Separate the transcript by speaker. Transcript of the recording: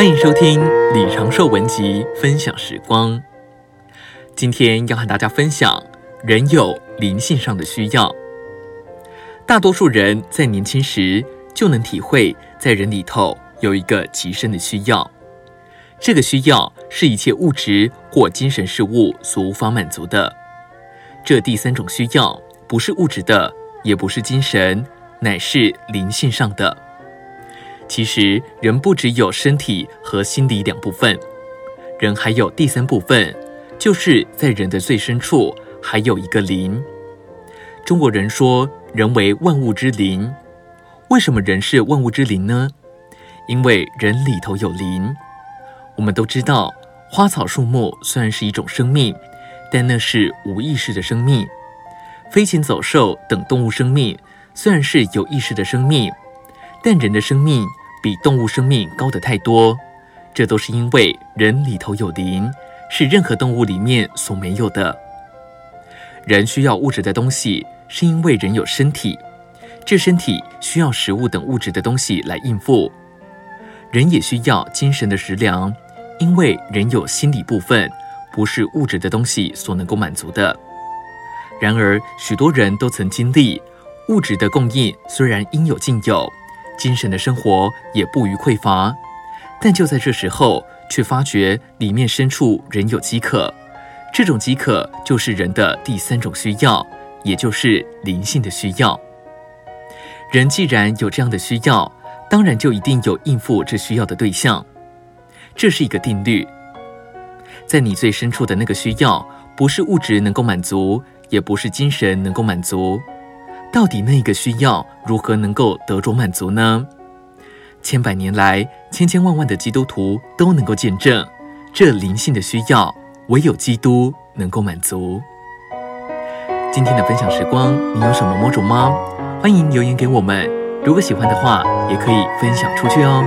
Speaker 1: 欢迎收听李长寿文集分享时光。今天要和大家分享人有灵性上的需要。大多数人在年轻时就能体会，在人里头有一个极深的需要，这个需要是一切物质或精神事物所无法满足的。这第三种需要不是物质的，也不是精神，乃是灵性上的。其实，人不只有身体和心理两部分，人还有第三部分，就是在人的最深处还有一个灵。中国人说，人为万物之灵。为什么人是万物之灵呢？因为人里头有灵。我们都知道，花草树木虽然是一种生命，但那是无意识的生命。飞禽走兽等动物生命虽然是有意识的生命，但人的生命。比动物生命高得太多，这都是因为人里头有灵，是任何动物里面所没有的。人需要物质的东西，是因为人有身体，这身体需要食物等物质的东西来应付。人也需要精神的食粮，因为人有心理部分，不是物质的东西所能够满足的。然而，许多人都曾经历，物质的供应虽然应有尽有。精神的生活也不虞匮乏，但就在这时候，却发觉里面深处仍有饥渴。这种饥渴就是人的第三种需要，也就是灵性的需要。人既然有这样的需要，当然就一定有应付这需要的对象。这是一个定律。在你最深处的那个需要，不是物质能够满足，也不是精神能够满足。到底那个需要如何能够得着满足呢？千百年来，千千万万的基督徒都能够见证，这灵性的需要唯有基督能够满足。今天的分享时光，你有什么摸着吗？欢迎留言给我们。如果喜欢的话，也可以分享出去哦。